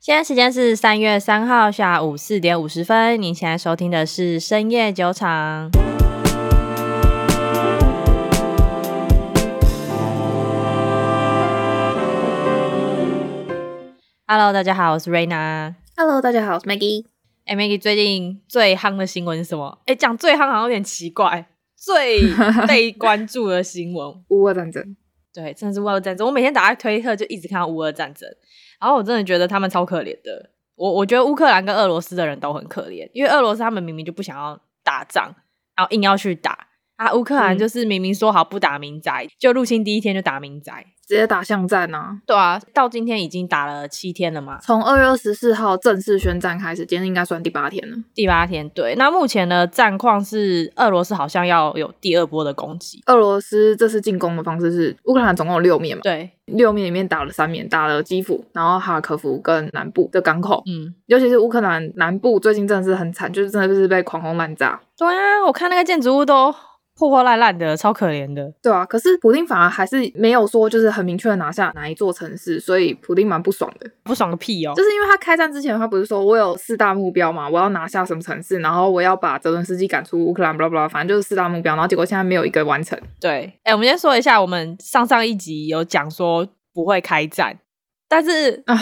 现在时间是三月三号下午四点五十分。您现在收听的是深夜酒场。Hello，大家好，我是 Raina。Hello，大家好，我是 Maggie。哎，Maggie，最近最夯的新闻是什么？哎，讲最夯好像有点奇怪。最被关注的新闻，乌俄战争。对，真的是乌俄战争。我每天打开推特就一直看到乌俄战争。然后我真的觉得他们超可怜的，我我觉得乌克兰跟俄罗斯的人都很可怜，因为俄罗斯他们明明就不想要打仗，然后硬要去打啊，乌克兰就是明明说好不打民宅，嗯、就入侵第一天就打民宅。直接打巷战啊！对啊，到今天已经打了七天了嘛。从二月二十四号正式宣战开始，今天应该算第八天了。第八天，对。那目前的战况是，俄罗斯好像要有第二波的攻击。俄罗斯这次进攻的方式是，乌克兰总共有六面嘛？对，六面里面打了三面，打了基辅，然后哈尔科夫跟南部的港口。嗯，尤其是乌克兰南部，最近真的是很惨，就是真的就是被狂轰滥炸。对啊，我看那个建筑物都。破破烂烂的，超可怜的。对啊，可是普丁反而还是没有说，就是很明确的拿下哪一座城市，所以普丁蛮不爽的。不爽个屁哦！就是因为他开战之前，他不是说我有四大目标嘛，我要拿下什么城市，然后我要把泽伦斯基赶出乌克兰，巴拉巴拉，反正就是四大目标。然后结果现在没有一个完成。对，哎，我们先说一下，我们上上一集有讲说不会开战，但是啊，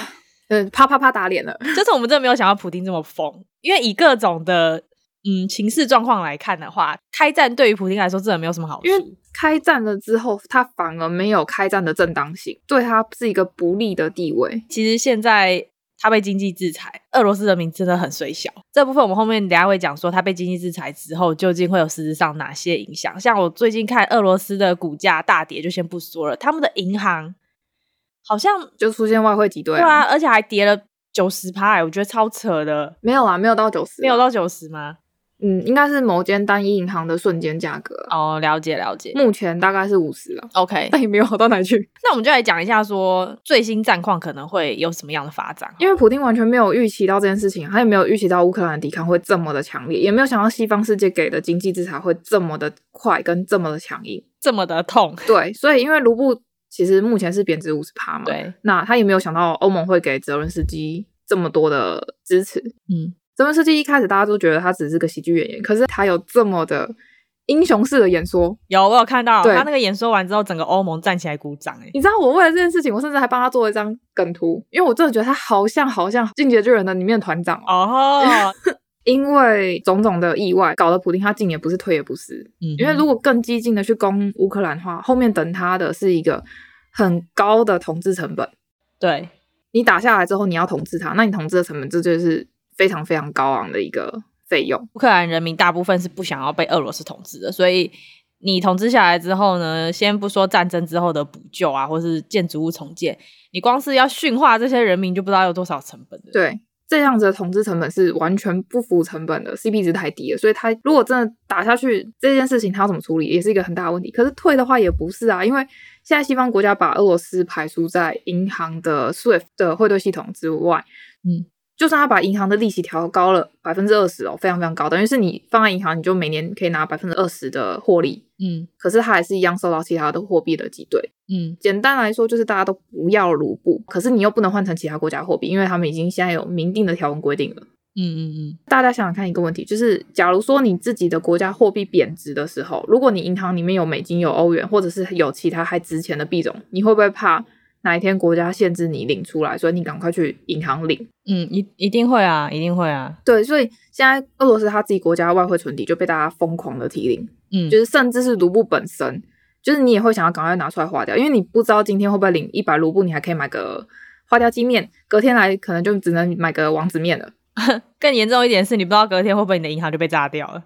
嗯，啪啪啪打脸了。就是我们真的没有想到普丁这么疯，因为以各种的。嗯，情势状况来看的话，开战对于普京来说真的没有什么好处。因为开战了之后，他反而没有开战的正当性，对他是一个不利的地位。其实现在他被经济制裁，俄罗斯人民真的很衰小。这部分我们后面等下会讲说，他被经济制裁之后究竟会有实质上哪些影响。像我最近看俄罗斯的股价大跌，就先不说了，他们的银行好像就出现外汇挤兑，对啊，而且还跌了九十趴，我觉得超扯的。没有啊，没有到九十，没有到九十吗？嗯，应该是某间单一银行的瞬间价格哦，了解了解。目前大概是五十了，OK，但也没有好到哪去。那我们就来讲一下，说最新战况可能会有什么样的发展。因为普丁完全没有预期到这件事情，他也没有预期到乌克兰的抵抗会这么的强烈，也没有想到西方世界给的经济制裁会这么的快跟这么的强硬，这么的痛。对，所以因为卢布其实目前是贬值五十趴嘛，对，那他也没有想到欧盟会给泽伦斯基这么多的支持，嗯。泽文斯基一开始大家都觉得他只是个喜剧演员，可是他有这么的英雄式的演说。有，我有看到，他那个演说完之后，整个欧盟站起来鼓掌。哎，你知道我为了这件事情，我甚至还帮他做了一张梗图，因为我真的觉得他好像好像《进击的巨人》的里面的团长哦。Oh. 因为种种的意外，搞得普丁他进也不是，退也不是。嗯，因为如果更激进的去攻乌克兰的话，后面等他的是一个很高的统治成本。对，你打下来之后，你要统治他，那你统治的成本，这就是。非常非常高昂的一个费用。乌克兰人民大部分是不想要被俄罗斯统治的，所以你统治下来之后呢，先不说战争之后的补救啊，或是建筑物重建，你光是要驯化这些人民，就不知道有多少成本。对，这样子的统治成本是完全不符成本的，CP 值太低了。所以他如果真的打下去，这件事情他要怎么处理，也是一个很大的问题。可是退的话也不是啊，因为现在西方国家把俄罗斯排除在银行的 SWIFT 的汇兑系统之外，嗯。就算他把银行的利息调高了百分之二十哦，非常非常高，等于是你放在银行，你就每年可以拿百分之二十的获利。嗯，可是他还是一样受到其他的货币的挤兑。嗯，简单来说就是大家都不要卢布，可是你又不能换成其他国家货币，因为他们已经现在有明定的条文规定了。嗯嗯嗯，大家想想看一个问题，就是假如说你自己的国家货币贬值的时候，如果你银行里面有美金、有欧元，或者是有其他还值钱的币种，你会不会怕？哪一天国家限制你领出来，所以你赶快去银行领。嗯，一一定会啊，一定会啊。对，所以现在俄罗斯他自己国家外汇存底就被大家疯狂的提领。嗯，就是甚至是卢布本身，就是你也会想要赶快拿出来花掉，因为你不知道今天会不会领一百卢布，你还可以买个花雕鸡面，隔天来可能就只能买个王子面了。更严重一点是，你不知道隔天会不会你的银行就被炸掉了。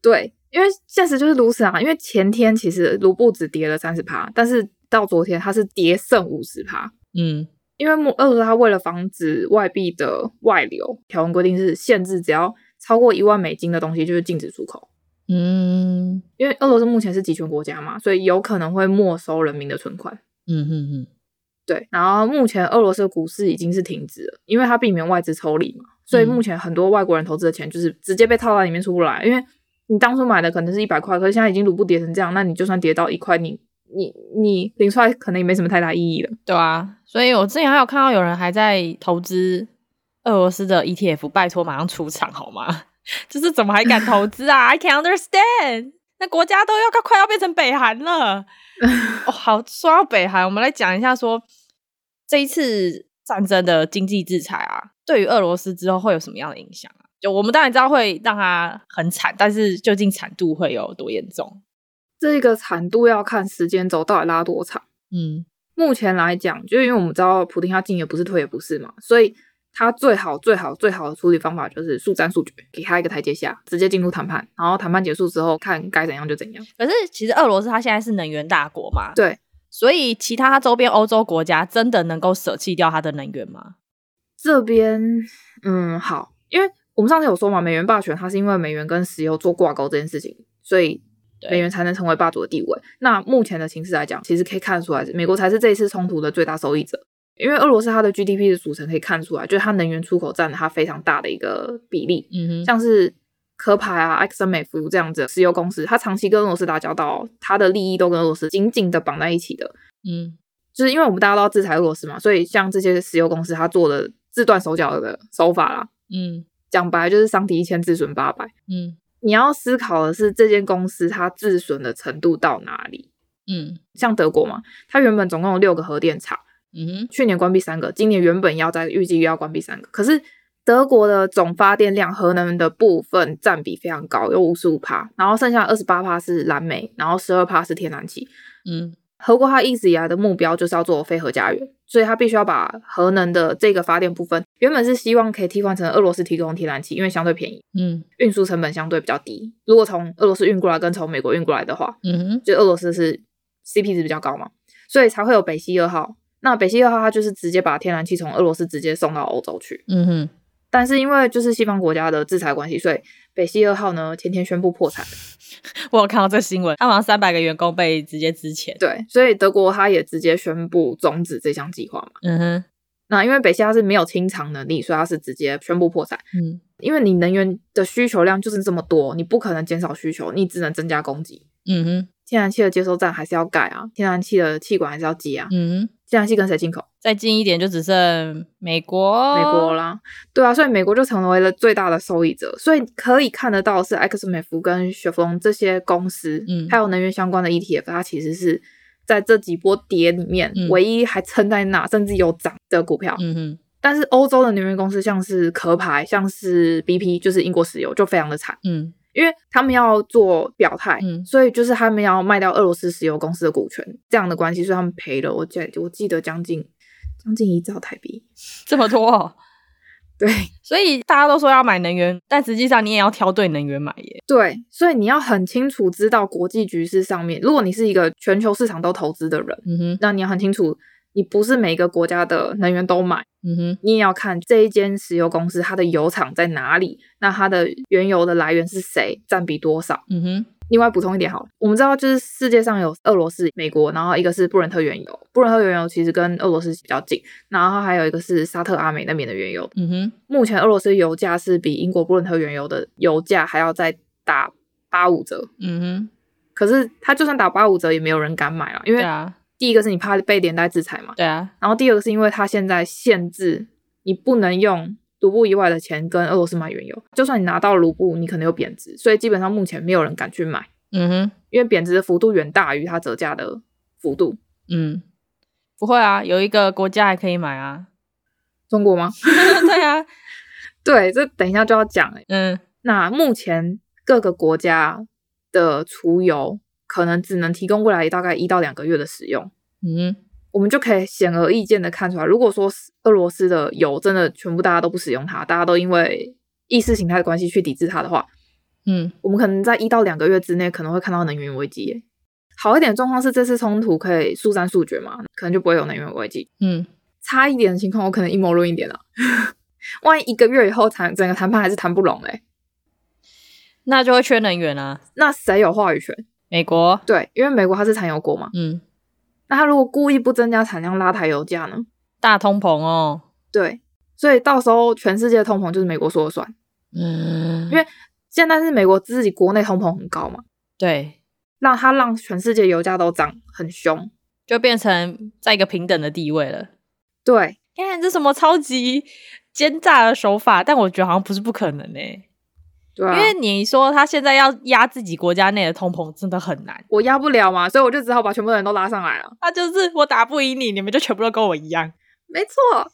对，因为现实就是如此啊。因为前天其实卢布只跌了三十趴，但是。到昨天，它是跌剩五十趴。嗯，因为俄罗斯它为了防止外币的外流，条文规定是限制只要超过一万美金的东西就是禁止出口。嗯，因为俄罗斯目前是集权国家嘛，所以有可能会没收人民的存款。嗯哼哼，对。然后目前俄罗斯的股市已经是停止了，因为它避免外资抽离嘛，所以目前很多外国人投资的钱就是直接被套在里面出不来。因为你当初买的可能是一百块，可是现在已经卢布跌成这样，那你就算跌到一块，你。你你领出来可能也没什么太大意义了，对啊，所以我之前还有看到有人还在投资俄罗斯的 ETF，拜托马上出场好吗？就是怎么还敢投资啊？I can't understand。那国家都要快快要变成北韩了。哦，好，说到北韩，我们来讲一下说这一次战争的经济制裁啊，对于俄罗斯之后会有什么样的影响啊？就我们当然知道会让它很惨，但是究竟惨度会有多严重？这个惨度要看时间轴到底拉多长。嗯，目前来讲，就因为我们知道普丁他进也不是退也不是嘛，所以。他最好最好最好的处理方法就是速战速决，给他一个台阶下，直接进入谈判，然后谈判结束之后看该怎样就怎样。可是其实俄罗斯它现在是能源大国嘛，对，所以其他周边欧洲国家真的能够舍弃掉它的能源吗？这边嗯好，因为我们上次有说嘛，美元霸权它是因为美元跟石油做挂钩这件事情，所以美元才能成为霸主的地位。那目前的形势来讲，其实可以看得出来，美国才是这一次冲突的最大受益者。因为俄罗斯它的 GDP 的组成可以看出来，就是它能源出口占了它非常大的一个比例。嗯哼，像是壳牌啊、埃克森美孚这样子的石油公司，它长期跟俄罗斯打交道，它的利益都跟俄罗斯紧紧的绑在一起的。嗯，就是因为我们大家都要制裁俄罗斯嘛，所以像这些石油公司，它做了自断手脚的手法啦，嗯，讲白就是伤敌一千自损八百。嗯，你要思考的是这间公司它自损的程度到哪里？嗯，像德国嘛，它原本总共有六个核电厂。嗯哼，去年关闭三个，今年原本要在预计要关闭三个，可是德国的总发电量核能的部分占比非常高，有五十五趴，然后剩下二十八趴是燃煤，然后十二趴是天然气。嗯，德国它一直以来的目标就是要做非核家园，所以它必须要把核能的这个发电部分，原本是希望可以替换成俄罗斯提供天然气，因为相对便宜，嗯，运输成本相对比较低。如果从俄罗斯运过来跟从美国运过来的话，嗯哼，就俄罗斯是 CP 值比较高嘛，所以才会有北溪二号。那北溪二号它就是直接把天然气从俄罗斯直接送到欧洲去，嗯哼。但是因为就是西方国家的制裁关系，所以北溪二号呢，前天宣布破产。我有看到这新闻，他好像三百个员工被直接支遣。对，所以德国他也直接宣布终止这项计划嘛。嗯哼。那因为北溪它是没有清偿能力，所以它是直接宣布破产。嗯。因为你能源的需求量就是这么多，你不可能减少需求，你只能增加供给。嗯哼。天然气的接收站还是要盖啊，天然气的气管还是要接啊。嗯哼。天然气跟谁进口？再近一点就只剩美国，美国啦。对啊，所以美国就成为了最大的受益者。所以可以看得到是埃克森美孚跟雪佛龙这些公司，嗯，还有能源相关的 ETF，它其实是在这几波跌里面唯一还撑在那，甚至有涨的股票。嗯哼。但是欧洲的能源公司，像是壳牌，像是 BP，就是英国石油，就非常的惨。嗯。因为他们要做表态，嗯，所以就是他们要卖掉俄罗斯石油公司的股权，这样的关系，所以他们赔了。我记我记得将近将近一兆台币，这么多哦。对，所以大家都说要买能源，但实际上你也要挑对能源买耶。对，所以你要很清楚知道国际局势上面，如果你是一个全球市场都投资的人，嗯哼，那你要很清楚。你不是每个国家的能源都买，嗯哼，你也要看这一间石油公司它的油厂在哪里，那它的原油的来源是谁，占比多少，嗯哼。另外补充一点好了，我们知道就是世界上有俄罗斯、美国，然后一个是布伦特原油，布伦特原油其实跟俄罗斯比较近，然后还有一个是沙特阿美那边的原油，嗯哼。目前俄罗斯油价是比英国布伦特原油的油价还要再打八五折，嗯哼。可是它就算打八五折，也没有人敢买了，因为啊。第一个是你怕被连带制裁嘛？对啊。然后第二个是因为它现在限制你不能用卢布以外的钱跟俄罗斯买原油，就算你拿到卢布，你可能有贬值，所以基本上目前没有人敢去买。嗯哼，因为贬值的幅度远大于它折价的幅度。嗯，不会啊，有一个国家还可以买啊，中国吗？对啊，对，这等一下就要讲欸。嗯，那目前各个国家的储油。可能只能提供未来大概一到两个月的使用，嗯，我们就可以显而易见的看出来，如果说俄罗斯的油真的全部大家都不使用它，大家都因为意识形态的关系去抵制它的话，嗯，我们可能在一到两个月之内可能会看到能源危机耶。好一点的状况是这次冲突可以速战速决嘛，可能就不会有能源危机。嗯，差一点的情况我可能阴谋论一点了，万一一个月以后谈整个谈判还是谈不拢嘞，那就会缺能源啊，那谁有话语权？美国？对，因为美国它是产油国嘛，嗯，那它如果故意不增加产量，拉抬油价呢？大通膨哦，对，所以到时候全世界的通膨就是美国说了算，嗯，因为现在是美国自己国内通膨很高嘛，对，让它让全世界油价都涨很凶，就变成在一个平等的地位了。对，看这什么超级奸诈的手法，但我觉得好像不是不可能呢、欸。对啊，因为你说他现在要压自己国家内的通膨，真的很难。我压不了嘛，所以我就只好把全部人都拉上来了。他就是我打不赢你，你们就全部都跟我一样。没错。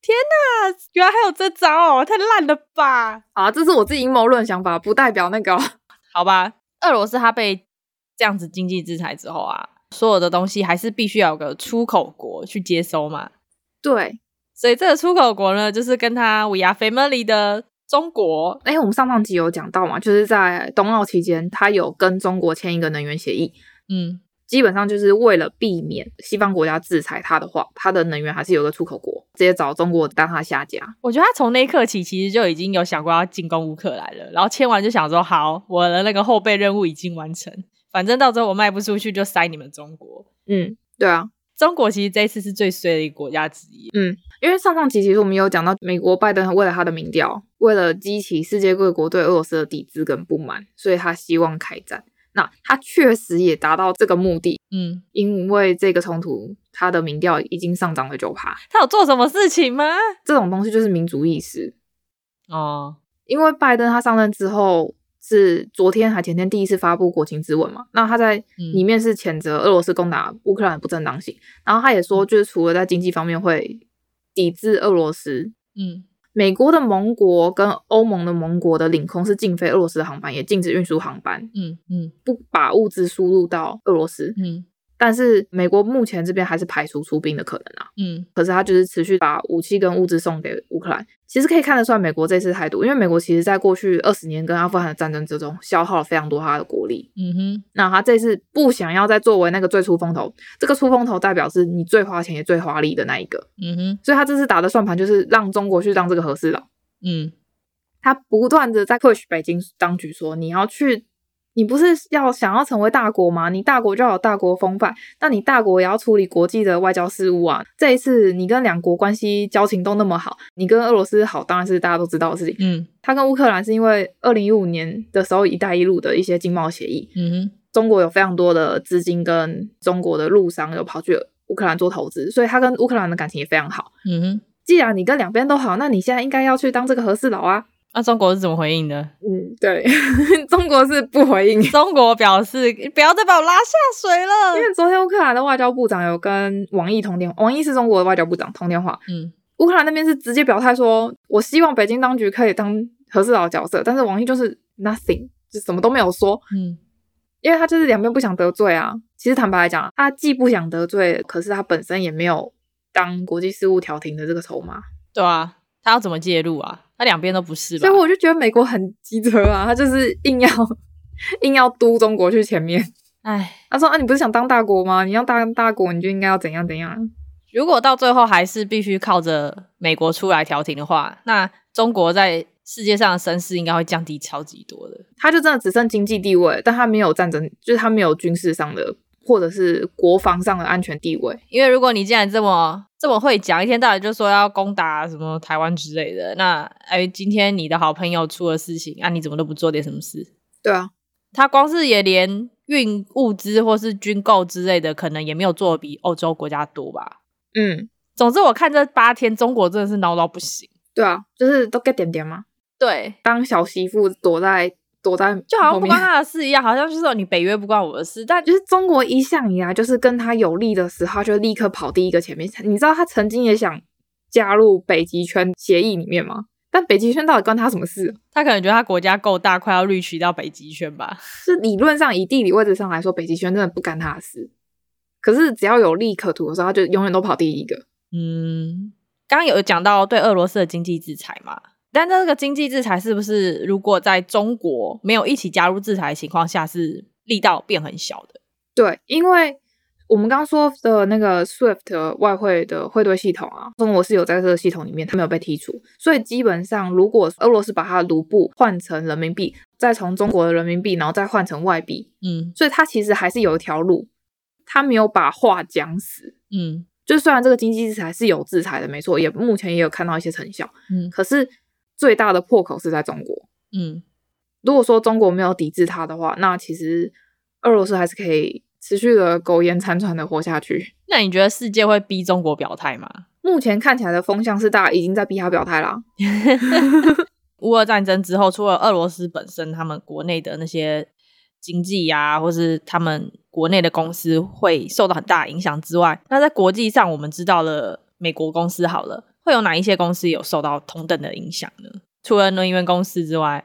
天哪，原来还有这招哦，太烂了吧！啊，这是我自己阴谋论想法，不代表那个。好吧，俄罗斯他被这样子经济制裁之后啊，所有的东西还是必须要有个出口国去接收嘛。对，所以这个出口国呢，就是跟他 We Are Family 的。中国，哎，我们上上集有讲到嘛，就是在冬奥期间，他有跟中国签一个能源协议，嗯，基本上就是为了避免西方国家制裁他的话，他的能源还是有个出口国，直接找中国当他下家。我觉得他从那一刻起，其实就已经有想过要进攻乌克兰了，然后签完就想说，好，我的那个后备任务已经完成，反正到时候我卖不出去就塞你们中国。嗯，对啊。中国其实这一次是最衰的一个国家之一。嗯，因为上上期其实我们有讲到，美国拜登为了他的民调，为了激起世界各国对俄罗斯的抵制跟不满，所以他希望开战。那他确实也达到这个目的。嗯，因为这个冲突，他的民调已经上涨了九趴。他有做什么事情吗？这种东西就是民族意识。哦，因为拜登他上任之后。是昨天还前天第一次发布国情咨文嘛？那他在里面是谴责俄罗斯攻打乌克兰的不正当性，嗯，然后他也说，就是除了在经济方面会抵制俄罗斯，嗯，美国的盟国跟欧盟的盟国的领空是禁飞俄罗斯的航班，也禁止运输航班，嗯嗯，不把物资输入到俄罗斯，嗯。但是美国目前这边还是排除出兵的可能啊，嗯，可是他就是持续把武器跟物资送给乌克兰，其实可以看得出来美国这次态度，因为美国其实在过去二十年跟阿富汗的战争之中消耗了非常多他的国力，嗯哼，那他这次不想要再作为那个最出风头，这个出风头代表是你最花钱也最花力的那一个，嗯哼，所以他这次打的算盘就是让中国去当这个和事佬，嗯，他不断的在 push 北京当局说你要去。你不是要想要成为大国吗？你大国就要有大国风范，那你大国也要处理国际的外交事务啊。这一次你跟两国关系交情都那么好，你跟俄罗斯好，当然是大家都知道的事情。嗯，他跟乌克兰是因为二零一五年的时候“一带一路”的一些经贸协议，嗯哼，中国有非常多的资金跟中国的陆商有跑去乌克兰做投资，所以他跟乌克兰的感情也非常好。嗯哼，既然你跟两边都好，那你现在应该要去当这个和事佬啊。那、啊、中国是怎么回应的？嗯，对，中国是不回应。中国表示不要再把我拉下水了。因为昨天乌克兰的外交部长有跟王毅通电话，王毅是中国的外交部长通电话。嗯，乌克兰那边是直接表态说，我希望北京当局可以当和事佬的角色，但是王毅就是 nothing，就什么都没有说。嗯，因为他就是两边不想得罪啊。其实坦白来讲，他既不想得罪，可是他本身也没有当国际事务调停的这个筹码。对啊，他要怎么介入啊？他两边都不是吧，所以我就觉得美国很机车啊，他就是硬要硬要督中国去前面。哎，他说啊，你不是想当大国吗？你要当大国，你就应该要怎样怎样。如果到最后还是必须靠着美国出来调停的话，那中国在世界上的声势应该会降低超级多的。他就真的只剩经济地位，但他没有战争，就是他没有军事上的。或者是国防上的安全地位，因为如果你既然这么这么会讲，一天到晚就说要攻打什么台湾之类的，那哎，今天你的好朋友出了事情，啊，你怎么都不做点什么事？对啊，他光是也连运物资或是军购之类的，可能也没有做得比欧洲国家多吧？嗯，总之我看这八天，中国真的是闹到不行。对啊，就是都 get 点点吗。对，当小媳妇躲在。躲在就好像不关他的事一样，好像就是说你北约不关我的事，但就是中国一向以来就是跟他有利的时候，他就立刻跑第一个前面。你知道他曾经也想加入北极圈协议里面吗？但北极圈到底关他什么事？他可能觉得他国家够大，快要滤取到北极圈吧。是理论上以地理位置上来说，北极圈真的不干他的事。可是只要有利可图的时候，他就永远都跑第一个。嗯，刚刚有讲到对俄罗斯的经济制裁嘛？但这个经济制裁是不是，如果在中国没有一起加入制裁的情况下，是力道变很小的？对，因为我们刚刚说的那个 SWIFT 外汇的汇兑系统啊，中国是有在这个系统里面，它没有被剔除，所以基本上，如果俄罗斯把它的卢布换成人民币，再从中国的人民币，然后再换成外币，嗯，所以它其实还是有一条路，它没有把话讲死，嗯，就虽然这个经济制裁是有制裁的，没错，也目前也有看到一些成效，嗯，可是。最大的破口是在中国。嗯，如果说中国没有抵制它的话，那其实俄罗斯还是可以持续的苟延残喘的活下去。那你觉得世界会逼中国表态吗？目前看起来的风向是大家已经在逼他表态啦。乌俄战争之后，除了俄罗斯本身他们国内的那些经济呀、啊，或是他们国内的公司会受到很大影响之外，那在国际上，我们知道了美国公司好了，会有哪一些公司有受到同等的影响呢？除了能源公司之外，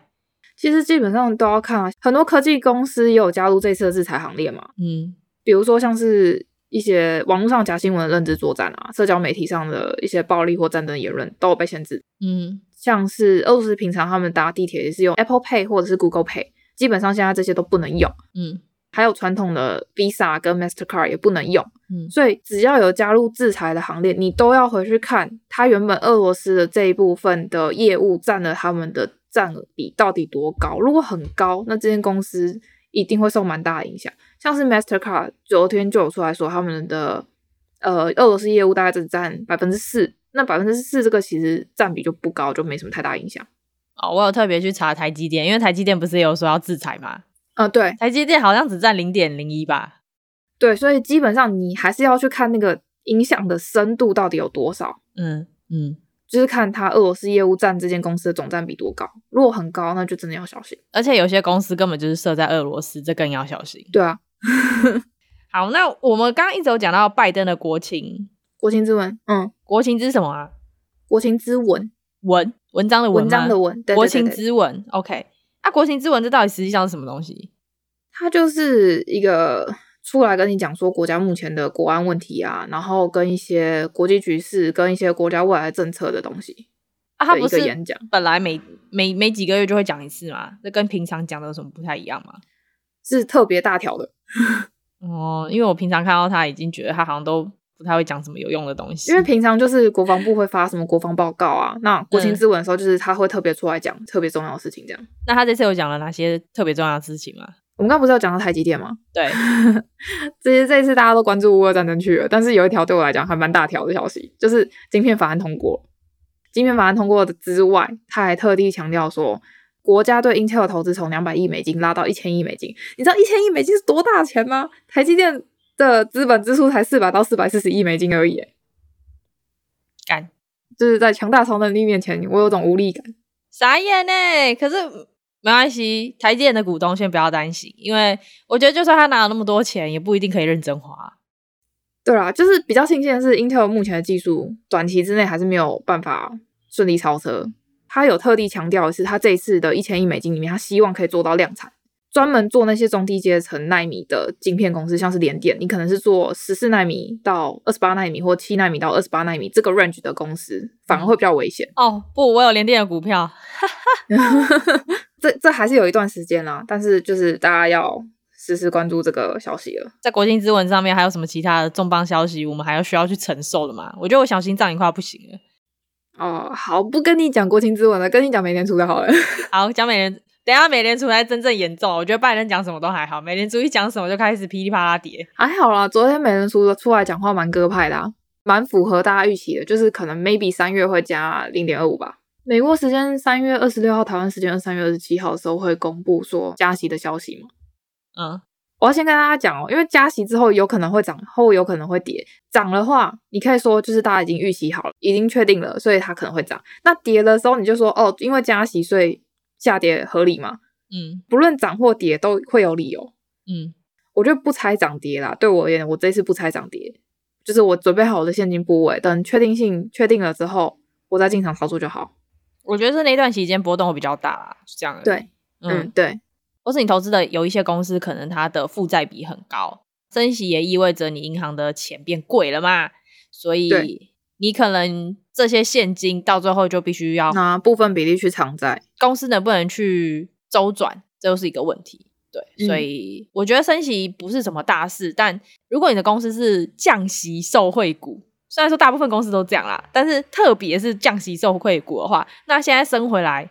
其实基本上都要看啊，很多科技公司也有加入这次的制裁行列嘛。嗯，比如说像是一些网络上假新闻的认知作战啊，社交媒体上的一些暴力或战争言论都有被限制。嗯。像是俄罗斯平常他们搭地铁也是用 Apple Pay 或者是 Google Pay，基本上现在这些都不能用。嗯，还有传统的 Visa 跟 Mastercard 也不能用。嗯，所以只要有加入制裁的行列，你都要回去看它原本俄罗斯的这一部分的业务占了他们的占比到底多高。如果很高，那这间公司一定会受蛮大的影响。像是 Mastercard 昨天就有出来说，他们的呃俄罗斯业务大概只占百分之四。那百分之四这个其实占比就不高，就没什么太大影响。哦，我有特别去查台积电，因为台积电不是也有说要制裁吗？嗯，对，台积电好像只占零点零一吧。对，所以基本上你还是要去看那个影响的深度到底有多少。嗯嗯，就是看它俄罗斯业务占这间公司的总占比多高。如果很高，那就真的要小心。而且有些公司根本就是设在俄罗斯，这更要小心。对啊。好，那我们刚刚一直有讲到拜登的国情。国情之文，嗯，国情之什么啊？国情之文，文文章的文，文章的文，对对对对，国情之文，OK。那、啊、国情之文这到底实际上是什么东西？它就是一个出来跟你讲说国家目前的国安问题啊，然后跟一些国际局势、跟一些国家未来政策的东西啊。它不是演讲，本来每每每几个月就会讲一次嘛？这跟平常讲的有什么不太一样吗？是特别大条的 哦，因为我平常看到他已经觉得他好像都。不太会讲什么有用的东西，因为平常就是国防部会发什么国防报告啊，那国情咨文的时候就是他会特别出来讲特别重要的事情，这样。那他这次有讲了哪些特别重要的事情吗？我们刚刚不是有讲到台积电吗？对，这些这一次大家都关注乌俄战争去了，但是有一条对我来讲还蛮大条的消息，就是晶片法案通过。晶片法案通过的之外，他还特地强调说，国家对 Intel 的投资从两百亿美金拉到一千亿美金。你知道一千亿美金是多大钱吗？台积电。的资本支出才四百到四百四十亿美金而已，干，就是在强大超能力面前，我有种无力感，傻眼呢。可是没关系，台积电的股东先不要担心，因为我觉得就算他拿了那么多钱，也不一定可以认真花。对啦，就是比较庆幸的是，Intel 目前的技术短期之内还是没有办法顺利超车。他有特地强调的是，他这一次的一千亿美金里面，他希望可以做到量产。专门做那些中低阶层纳米的晶片公司，像是联电，你可能是做十四纳米到二十八纳米，或七纳米到二十八纳米这个 range 的公司，反而会比较危险。哦，不，我有联电的股票，这这还是有一段时间啦，但是就是大家要时时关注这个消息了。在国情之文上面还有什么其他的重磅消息，我们还要需要去承受的吗？我觉得我小心脏已经快不行了。哦，好，不跟你讲国情之文了，跟你讲美联储的好了。好，讲美联。等下，美联储才真正严重。我觉得拜登讲什么都还好，美联储一讲什么就开始噼里啪啦跌。还好啦，昨天美联储出来讲话蛮鸽派的，啊，蛮符合大家预期的，就是可能 maybe 三月会加零点二五吧。美国时间三月二十六号，台湾时间三月二十七号的时候会公布说加息的消息嘛。嗯，我要先跟大家讲哦，因为加息之后有可能会涨，后有可能会跌。涨的话，你可以说就是大家已经预期好了，已经确定了，所以它可能会涨。那跌的时候，你就说哦，因为加息，所以。下跌合理吗？嗯，不论涨或跌都会有理由。嗯，我就不猜涨跌啦。对我而言，我这次不猜涨跌，就是我准备好我的现金部位，等确定性确定了之后，我再进场操作就好。我觉得是那段期间波动会比较大啦，是这样的。对，嗯，嗯对。或是你投资的有一些公司，可能它的负债比很高，升息也意味着你银行的钱变贵了嘛，所以。你可能这些现金到最后就必须要拿部分比例去偿债，公司能不能去周转，这就是一个问题。对，嗯、所以我觉得升息不是什么大事，但如果你的公司是降息受惠股，虽然说大部分公司都这样啦，但是特别是降息受惠股的话，那现在升回来，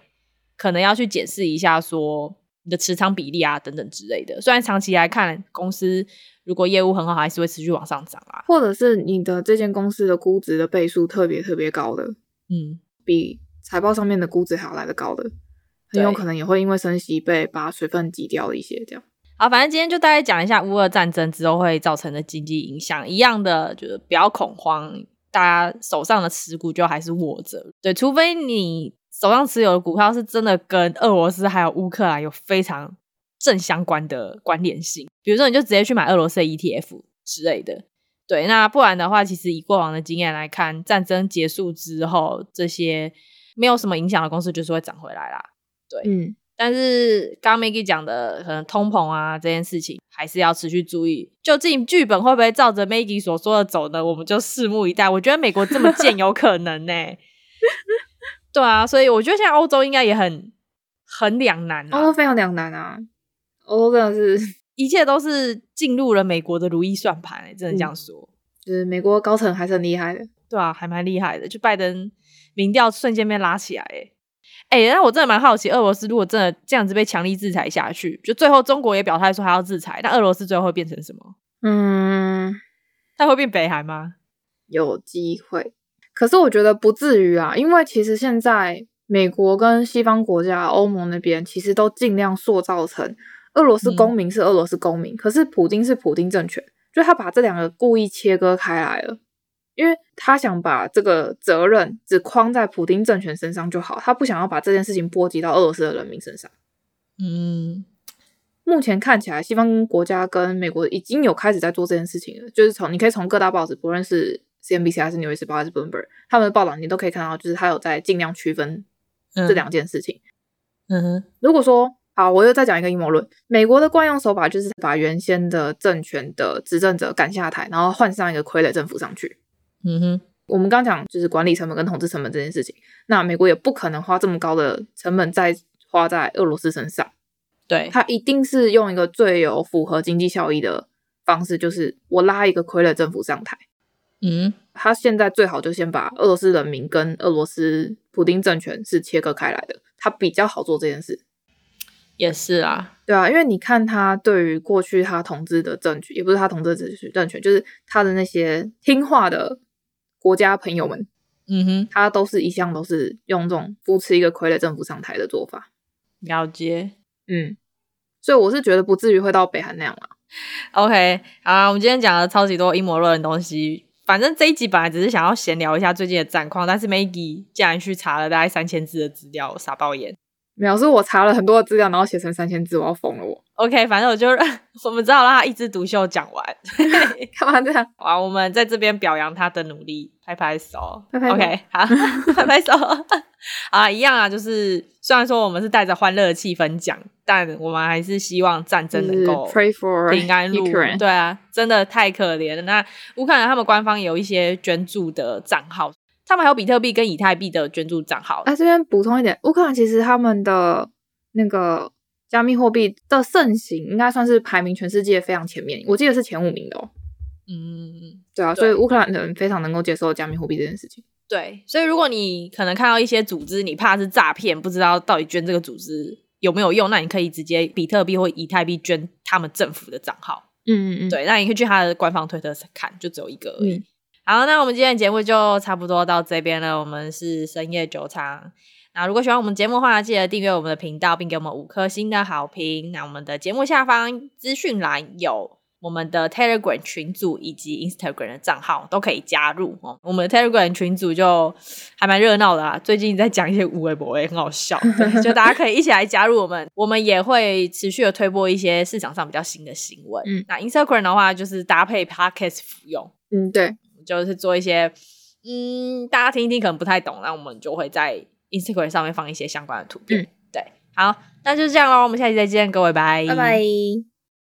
可能要去检视一下说你的持仓比例啊等等之类的。虽然长期来看公司。如果业务很好，还是会持续往上涨啊。或者是你的这间公司的估值的倍数特别特别高的，嗯，比财报上面的估值还要来得高的，很有可能也会因为升息被把水分挤掉了一些。这样，好，反正今天就大概讲一下乌俄战争之后会造成的经济影响，一样的就是不要恐慌，大家手上的持股就还是握着。对，除非你手上持有的股票是真的跟俄罗斯还有乌克兰有非常正相关的关联性，比如说你就直接去买俄罗斯的 ETF 之类的。对，那不然的话，其实以过往的经验来看，战争结束之后，这些没有什么影响的公司就是会涨回来啦。对，嗯，但是刚刚 Maggie 讲的，可能通膨啊这件事情，还是要持续注意。究竟剧本会不会照着 Maggie 所说的走呢？我们就拭目以待。我觉得美国这么贱，有可能呢、欸。对啊，所以我觉得现在欧洲应该也很很两难啊，欧洲非常两难啊，欧洲真的是。一切都是进入了美国的如意算盘，欸，真的这样说，嗯，就是美国高层还是很厉害的，对啊，还蛮厉害的。就拜登民调瞬间被拉起来，欸，哎，欸，那我真的蛮好奇，俄罗斯如果真的这样子被强力制裁下去，就最后中国也表态说还要制裁，那俄罗斯最后会变成什么？嗯，它会变北韩吗？有机会，可是我觉得不至于啊，因为其实现在美国跟西方国家、欧盟那边其实都尽量塑造成。俄罗斯公民是俄罗斯公民，嗯、可是普京是普丁政权，就他把这两个故意切割开来了，因为他想把这个责任只框在普丁政权身上就好，他不想要把这件事情波及到俄罗斯的人民身上。嗯，目前看起来，西方国家跟美国已经有开始在做这件事情了，就是从你可以从各大报纸，不论是 CNBC 还是纽约时报还是 Bloomberg，他们的报道你都可以看到，就是他有在尽量区分这两件事情。嗯哼，如果说。好，我又再讲一个阴谋论。美国的惯用手法就是把原先的政权的执政者赶下台，然后换上一个傀儡政府上去。嗯哼，我们刚讲就是管理成本跟统治成本这件事情，那美国也不可能花这么高的成本再花在俄罗斯身上。对，他一定是用一个最有符合经济效益的方式，就是我拉一个傀儡政府上台。嗯，他现在最好就先把俄罗斯人民跟俄罗斯普丁政权是切割开来的，他比较好做这件事。也是啊，对啊，因为你看他对于过去他统治的政权，也不是他统治的政权，就是他的那些听话的国家朋友们，嗯哼，他都是一向都是用这种扶持一个傀儡政府上台的做法。了解，嗯，所以我是觉得不至于会到北韩那样啊。OK，好啊，我们今天讲了超级多阴谋论的东西，反正这一集本来只是想要闲聊一下最近的战况，但是 Maggie 竟然去查了大概三千字的资料，傻爆眼。没有，是我查了很多的资料，然后写成三千字，我要疯了我。OK，反正我就 我们只好让他一枝独秀讲完。干嘛这样？好，我们在这边表扬他的努力，拍拍手。拍拍手 OK，好，拍拍手。啊，一样啊，就是虽然说我们是带着欢乐的气氛讲，但我们还是希望战争能够平安路。对啊，真的太可怜了。那乌克兰他们官方有一些捐助的账号。他们还有比特币跟以太币的捐助账号。哎、啊，这边补充一点，乌克兰其实他们的那个加密货币的盛行，应该算是排名全世界非常前面，我记得是前五名的哦。嗯，对啊，对所以乌克兰人非常能够接受加密货币这件事情。对，所以如果你可能看到一些组织，你怕是诈骗，不知道到底捐这个组织有没有用，那你可以直接比特币或以太币捐他们政府的账号。嗯嗯嗯，对，那你可以去他的官方推特看，就只有一个而已。嗯好，那我们今天的节目就差不多到这边了。我们是深夜酒场。那如果喜欢我们节目的话，记得订阅我们的频道，并给我们五颗星的好评。那我们的节目下方资讯栏有我们的 Telegram 群组以及 Instagram 的账号，都可以加入哦。我们的 Telegram 群组就还蛮热闹的啦，最近在讲一些无微博，也很好笑。对，就大家可以一起来加入我们，我们也会持续的推播一些市场上比较新的新闻。嗯，那 Instagram 的话，就是搭配 Podcast 服用。嗯，对。就是做一些，嗯，大家听一听可能不太懂，那我们就会在 Instagram 上面放一些相关的图片。嗯，对，好，那就这样喽，我们下期再见，各位，拜拜拜。